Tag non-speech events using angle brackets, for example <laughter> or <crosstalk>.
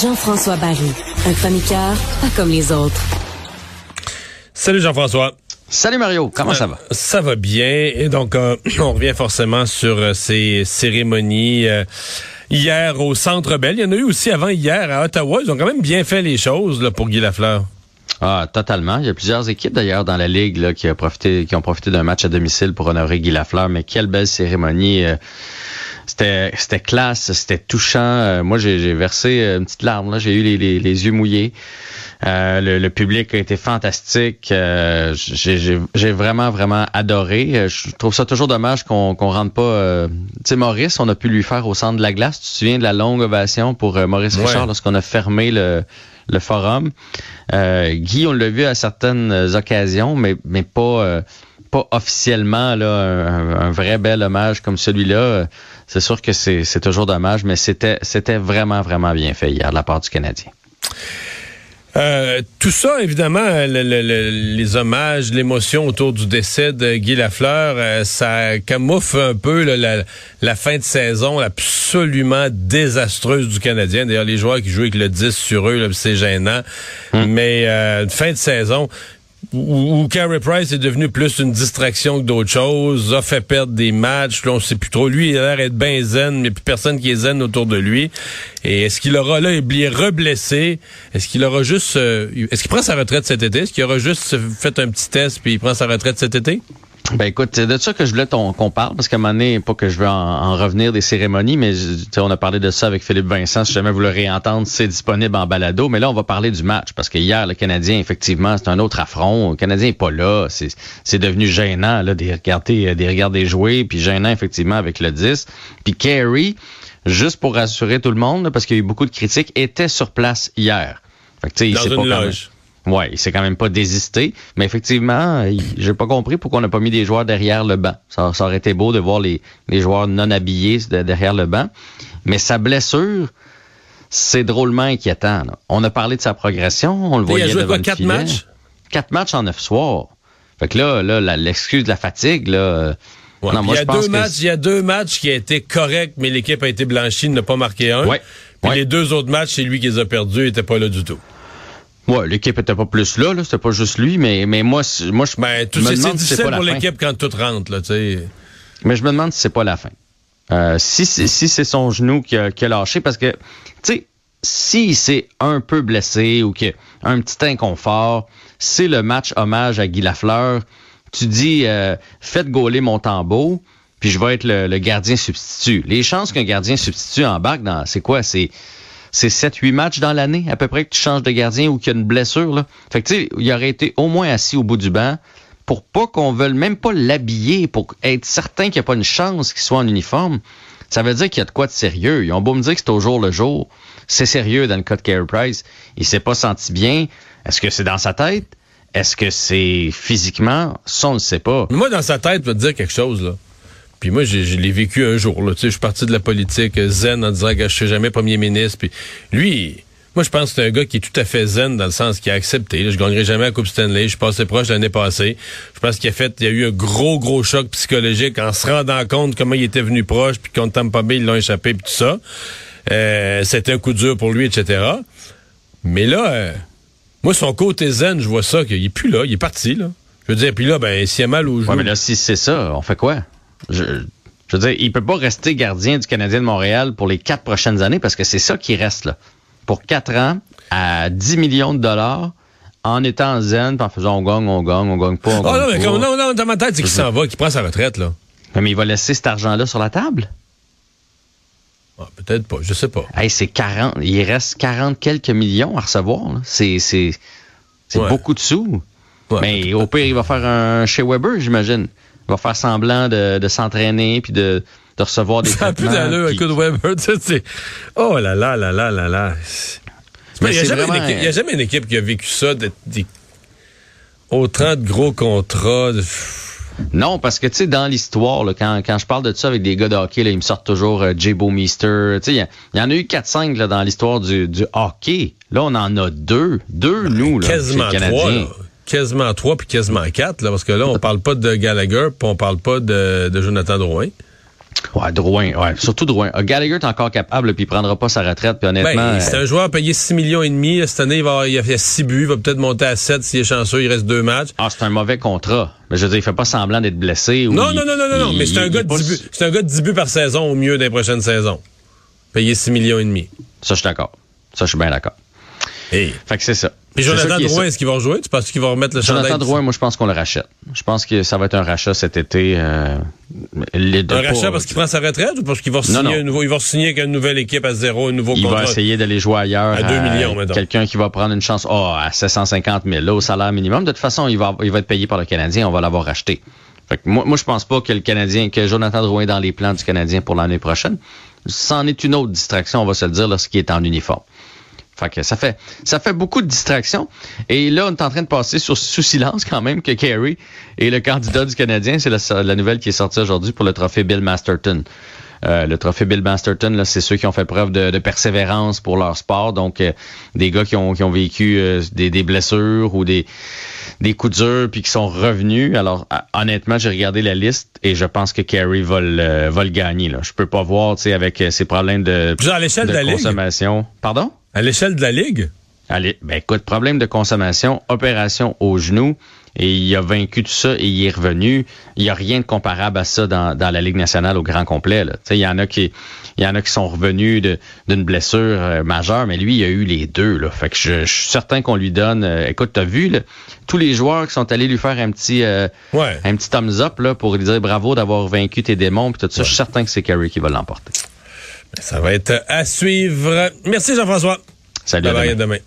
Jean-François Barry, un chroniqueur pas comme les autres. Salut Jean-François. Salut Mario, comment ça va? Euh, ça va bien. Et donc, euh, <clears throat> on revient forcément sur euh, ces cérémonies. hier au Centre Bell. Il y en a eu aussi avant hier à Ottawa. Ils ont quand même bien fait les choses là, pour Guy Lafleur. Ah, totalement. Il y a plusieurs équipes d'ailleurs dans la ligue là, qui, ont profité d'un match à domicile pour honorer Guy Lafleur. Mais quelle belle cérémonie! C'était, c'était classe, c'était touchant. Euh, moi, j'ai, versé une petite larme. Là, j'ai eu les, les, yeux mouillés. Euh, le, public a été fantastique. Euh, j'ai, vraiment, vraiment adoré. Je trouve ça toujours dommage qu'on qu'on rentre pas. tu sais, Maurice, on a pu lui faire au centre de la glace. Tu te souviens de la longue ovation pour Maurice Richard lorsqu'on a fermé le, le forum? Guy, on l'a vu à certaines occasions, mais, mais pas pas officiellement là, un, vrai bel hommage comme celui-là. C'est sûr que c'est toujours dommage, mais c'était vraiment, vraiment bien fait hier de la part du Canadien. Euh, tout ça, évidemment, les hommages, l'émotion autour du décès de Guy Lafleur, euh, ça camoufle un peu la, fin de saison absolument désastreuse du Canadien. D'ailleurs, les joueurs qui jouent avec le 10 sur eux, c'est gênant. Hum. Mais euh, fin de saison, où, Carey Price est devenu plus une distraction que d'autres choses, a fait perdre des matchs, là, on sait plus trop. Lui, il a l'air d'être bien zen, mais plus personne qui est zen autour de lui. Et est-ce qu'il aura là, il reblessé? Est-ce qu'il aura juste, euh, est-ce qu'il prend sa retraite cet été? Est-ce qu'il aura juste fait un petit test puis il prend sa retraite cet été? Ben écoute, c'est de ça que je voulais qu'on parle, parce qu'à un moment donné, pas que je veux en, revenir des cérémonies, mais on a parlé de ça avec Philippe Vincent. Si jamais vous le réentendre, c'est disponible en balado. Mais là, on va parler du match, parce que hier, le Canadien, effectivement, c'est un autre affront. Le Canadien est pas là. C'est devenu gênant là, de regarder, de regarder jouer, puis gênant, effectivement, avec le 10. Puis Carey, juste pour rassurer tout le monde, parce qu'il y a eu beaucoup de critiques, était sur place hier. Fait que, Dans une pas loge. Ouais, il s'est quand même pas désisté, mais effectivement, j'ai pas compris pourquoi on n'a pas mis des joueurs derrière le banc. Ça, aurait été beau de voir les, les joueurs non habillés derrière le banc, mais sa blessure, c'est drôlement inquiétant. On a parlé de sa progression, on le voyait il a joué quoi, quatre matchs? Quatre matchs en neuf soirs. Fait que là, là, l'excuse de la fatigue, là. non, moi, il y a deux matchs, il y a deux matchs qui a été corrects, mais l'équipe a été blanchie, n'a pas marqué un. Ouais. Puis les deux autres matchs, c'est lui qui les a perdus, il était pas là du tout. Ouais, l'équipe était pas plus là, là c'était pas juste lui, mais mais moi moi je ben, tout c'est difficile pour l'équipe quand tout rentre là, tu sais. Mais je me demande si c'est pas la fin. Euh, si si c'est son genou qui a, qui a lâché parce que tu sais si c'est un peu blessé ou qu'il a un petit inconfort, c'est le match hommage à Guy Lafleur. Tu dis euh, faites gauler mon tambour, puis je vais être le, le gardien substitut. Les chances qu'un gardien substitut embarque dans c'est quoi? C'est c'est 7-8 matchs dans l'année, à peu près, que tu changes de gardien ou qu'il y a une blessure. Là. Fait que, tu sais, il aurait été au moins assis au bout du banc pour pas qu'on veuille même pas l'habiller, pour être certain qu'il n'y a pas une chance qu'il soit en uniforme. Ça veut dire qu'il y a de quoi de sérieux. Ils ont beau me dire que c'est au jour le jour. C'est sérieux dans le cas de Carey Price. Il s'est pas senti bien. Est-ce que c'est dans sa tête? Est-ce que c'est physiquement? Ça, on ne sait pas. moi, dans sa tête, je vais te dire quelque chose, là. Puis moi, je, l'ai vécu un jour. Là. Tu sais, je suis parti de la politique euh, zen en disant que je suis jamais premier ministre. Puis lui, moi, je pense que c'est un gars qui est tout à fait zen dans le sens qu'il a accepté. Là, je gagnerai jamais la Coupe Stanley. Je suis passé proche l'année passée. Je pense qu'il a fait, il y a eu un gros, gros choc psychologique en se rendant compte comment il était venu proche, puis qu'on ne pas bien, ils l'ont échappé, puis tout ça. Euh, c'était un coup dur pour lui, etc. Mais là, euh, moi, son côté zen, je vois ça, qu'il est plus là, il est parti, là. Je veux dire, puis là, ben, s'il y a mal au genou... Ouais, mais là, si c'est ça, on fait quoi? Je, je veux dire, il peut pas rester gardien du Canadien de Montréal pour les quatre prochaines années parce que c'est ça qui reste là. Pour quatre ans, à 10 millions de dollars, en étant zen, en faisant on gagne, on gagne, on gagne pas, on oh, non, mais Comme, non, non, dans ma tête, c'est qu'il s'en va, qu'il prend sa retraite, là. Mais il va laisser cet argent-là sur la table? Ah, peut-être pas, je sais pas. Hey, c'est 40, il reste 40 quelques millions à recevoir. C'est, c'est, c'est beaucoup de sous. mais au pire, il va faire un chez Weber, j'imagine va faire semblant de, de s'entraîner puis de, de recevoir des Ça a plus d'allure, écoute Weber, tu sais, oh là là là là là là. Il n'y a, a, jamais une équipe qui a vécu ça, de, de, autant de gros contrats. Non, parce que tu sais, dans l'histoire, quand, quand je parle de ça avec des gars de hockey, là, ils me sortent toujours euh. Tu sais, il y, en a eu 4-5 dans l'histoire du, du hockey. Là, on en a deux. Deux, nous, là, Quasiment trois, quasiment trois puis quasiment quatre, là, parce que là, on parle pas de Gallagher, puis on parle pas de, de Jonathan Drouin. Ouais, Drouin, ouais, surtout Drouin. Uh, Gallagher est encore capable, puis il prendra pas sa retraite, puis honnêtement... Ben, c'est un joueur payé 6 millions et demi. Cette année, il, va, il a fait 6 buts, il va peut-être monter à 7 s'il est chanceux, il reste deux matchs. Ah, c'est un mauvais contrat. Mais je veux dire, il fait pas semblant d'être blessé. Ou non, il, non, non, non, non, mais c'est un, gars de 10 buts, c'est un gars de 10 buts par saison au mieux des prochaines saisons. Payé 6 millions et demi. Ça, je suis d'accord. Ça, je suis bien d'accord. Hey. Fait que c'est ça. Puis Jonathan Drouin, est-ce qu'il va rejouer? Tu penses qu'il va remettre le chandail? Jonathan Drouin, moi, je pense qu'on le rachète. Je pense que ça va être un rachat cet été. Euh, les deux un rachat parce qu'il prend sa retraite ou parce qu'il va signer un nouveau, il va signer avec une nouvelle équipe à zéro, un nouveau il contrat? Il va essayer d'aller jouer ailleurs. À 2 millions, maintenant. Quelqu'un qui va prendre une chance, oh, à 750 000, là, au salaire minimum. De toute façon, il va, il va être payé par le Canadien. On va l'avoir racheté. Fait que moi, moi, je pense pas que le Canadien, que Jonathan Drouin est dans les plans du Canadien pour l'année prochaine. C'en est une autre distraction, on va se le dire, lorsqu'il est en uniforme. Fait que ça fait ça fait beaucoup de distractions. Et là, on est en train de passer sur, sous silence quand même que Kerry est le candidat du Canadien. C'est la, la, nouvelle qui est sortie aujourd'hui pour le trophée Bill Masterton. Euh, le trophée Bill Masterton, là, c'est ceux qui ont fait preuve de, de persévérance pour leur sport. Donc, euh, des gars qui ont, qui ont vécu euh, des, des, blessures ou des, des coups durs puis qui sont revenus. Alors, honnêtement, j'ai regardé la liste et je pense que Kerry va le, va le gagner. Là. Je peux pas voir, tu sais, avec ses problèmes de, à l'échelle de, de, la consommation. Ligue? Pardon? À l'échelle de la Ligue? Allez, ben écoute, problème de consommation, opération au genou, et il a vaincu tout ça et il est revenu. Il n'y a rien de comparable à ça dans, dans la Ligue nationale au grand complet. Il y en a qui il y en a qui sont revenus d'une blessure euh, majeure, mais lui, il a eu les deux. Là. Fait que je, je suis certain qu'on lui donne. Euh, écoute, t'as vu là, tous les joueurs qui sont allés lui faire un petit euh, ouais. un petit thumbs up là, pour lui dire bravo d'avoir vaincu tes démons puis tout ça. Ouais. Je suis certain que c'est Kerry qui va l'emporter. Ça va être à suivre. Merci Jean-François. Salut. Bye bye, à demain.